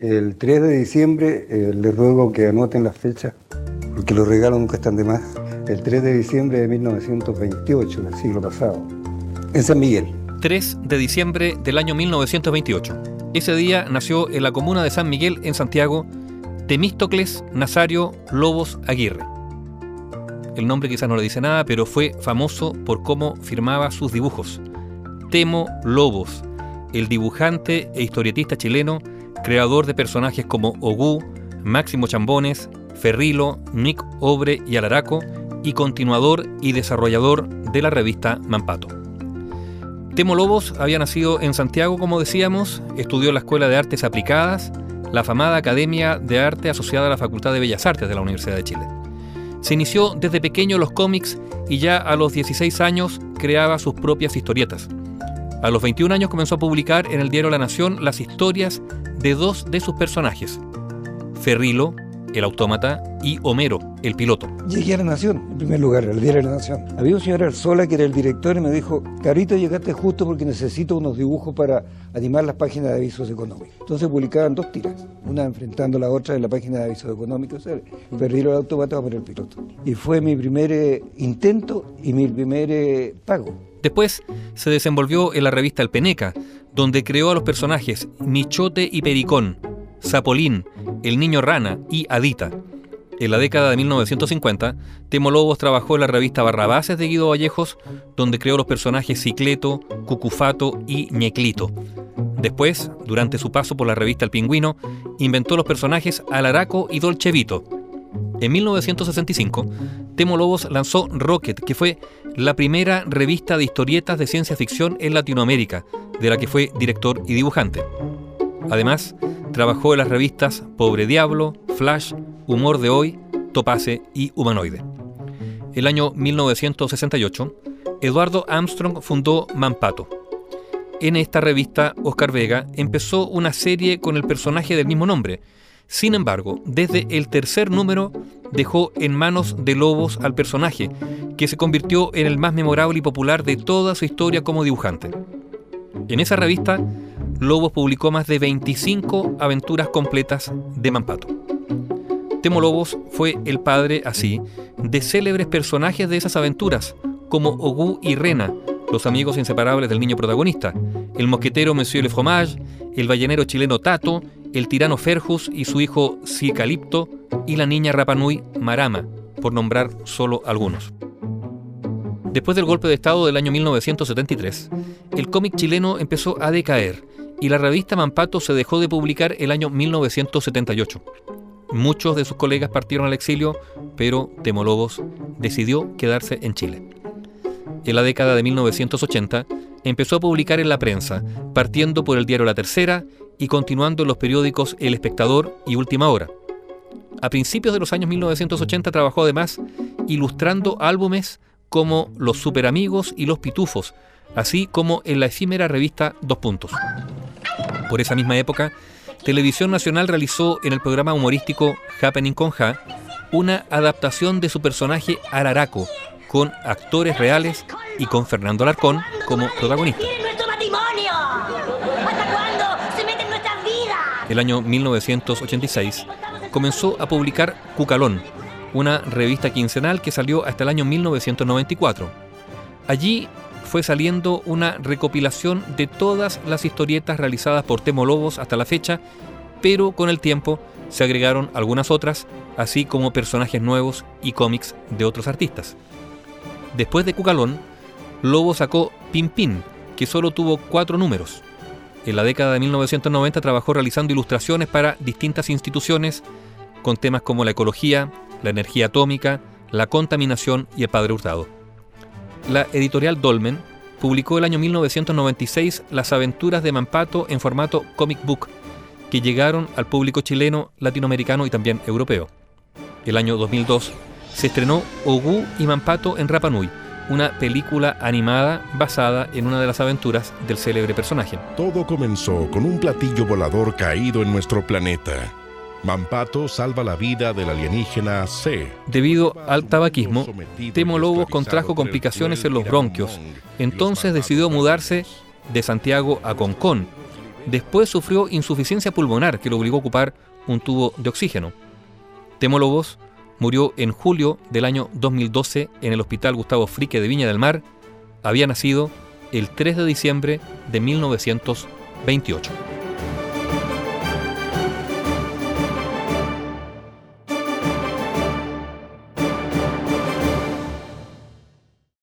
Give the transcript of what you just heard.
El 3 de diciembre, eh, les ruego que anoten las fechas, porque los regalos nunca están de más. El 3 de diciembre de 1928, del siglo pasado, en San Miguel. 3 de diciembre del año 1928. Ese día nació en la comuna de San Miguel, en Santiago, Temístocles Nazario Lobos Aguirre. El nombre quizás no le dice nada, pero fue famoso por cómo firmaba sus dibujos. Temo Lobos, el dibujante e historietista chileno, creador de personajes como Ogú, Máximo Chambones, Ferrilo, Nick Obre y Alaraco, y continuador y desarrollador de la revista Mampato. Temo Lobos había nacido en Santiago, como decíamos, estudió en la Escuela de Artes Aplicadas, la afamada Academia de Arte asociada a la Facultad de Bellas Artes de la Universidad de Chile. Se inició desde pequeño los cómics y ya a los 16 años creaba sus propias historietas. A los 21 años comenzó a publicar en el diario La Nación las historias de dos de sus personajes, Ferrilo, el autómata, y Homero, el piloto. Llegué a La Nación, en primer lugar, al diario La Nación. Había un señor Arzola que era el director y me dijo, Carito, llegaste justo porque necesito unos dibujos para animar las páginas de avisos económicos. Entonces publicaban dos tiras, una enfrentando a la otra en la página de avisos económicos, Ferrilo el autómata para el piloto. Y fue mi primer eh, intento y mi primer eh, pago. Después se desenvolvió en la revista El Peneca, donde creó a los personajes Michote y Pericón, Zapolín, El Niño Rana y Adita. En la década de 1950, Temo Lobos trabajó en la revista Barrabases de Guido Vallejos, donde creó los personajes Cicleto, Cucufato y Ñeclito. Después, durante su paso por la revista El Pingüino, inventó los personajes Alaraco y Dolce Vito, en 1965, Temo Lobos lanzó Rocket, que fue la primera revista de historietas de ciencia ficción en Latinoamérica, de la que fue director y dibujante. Además, trabajó en las revistas Pobre Diablo, Flash, Humor de Hoy, Topace y Humanoide. El año 1968, Eduardo Armstrong fundó Mampato. En esta revista, Oscar Vega empezó una serie con el personaje del mismo nombre, sin embargo, desde el tercer número dejó en manos de Lobos al personaje, que se convirtió en el más memorable y popular de toda su historia como dibujante. En esa revista, Lobos publicó más de 25 aventuras completas de Mampato. Temo Lobos fue el padre, así, de célebres personajes de esas aventuras, como Ogú y Rena, los amigos inseparables del niño protagonista, el mosquetero Monsieur Le Fromage, el ballenero chileno Tato el tirano Ferjus y su hijo Cicalipto y la niña Rapanui Marama, por nombrar solo algunos. Después del golpe de Estado del año 1973, el cómic chileno empezó a decaer y la revista Mampato se dejó de publicar el año 1978. Muchos de sus colegas partieron al exilio, pero Temolobos decidió quedarse en Chile. En la década de 1980 empezó a publicar en la prensa, partiendo por el diario La Tercera y continuando en los periódicos El Espectador y Última Hora. A principios de los años 1980 trabajó además ilustrando álbumes como Los Superamigos y Los Pitufos, así como en la efímera revista Dos Puntos. Por esa misma época, Televisión Nacional realizó en el programa humorístico Happening con Ja una adaptación de su personaje Araraco, con actores reales y con Fernando Alarcón como protagonista. El año 1986, comenzó a publicar Cucalón, una revista quincenal que salió hasta el año 1994. Allí fue saliendo una recopilación de todas las historietas realizadas por Temo Lobos hasta la fecha, pero con el tiempo se agregaron algunas otras, así como personajes nuevos y cómics de otros artistas. Después de Cucalón, Lobo sacó Pin, que solo tuvo cuatro números. En la década de 1990 trabajó realizando ilustraciones para distintas instituciones con temas como la ecología, la energía atómica, la contaminación y el padre hurtado. La editorial Dolmen publicó el año 1996 Las aventuras de Mampato en formato comic book, que llegaron al público chileno, latinoamericano y también europeo. El año 2002 se estrenó Ogú y Mampato en Rapa Nui, una película animada basada en una de las aventuras del célebre personaje. Todo comenzó con un platillo volador caído en nuestro planeta. Mampato salva la vida del alienígena C. Debido al tabaquismo, Temo Lobos contrajo complicaciones en los bronquios. Entonces decidió mudarse de Santiago a Concón Después sufrió insuficiencia pulmonar que lo obligó a ocupar un tubo de oxígeno. Temo Lobos murió en julio del año 2012 en el Hospital Gustavo Frique de Viña del Mar. Había nacido el 3 de diciembre de 1928.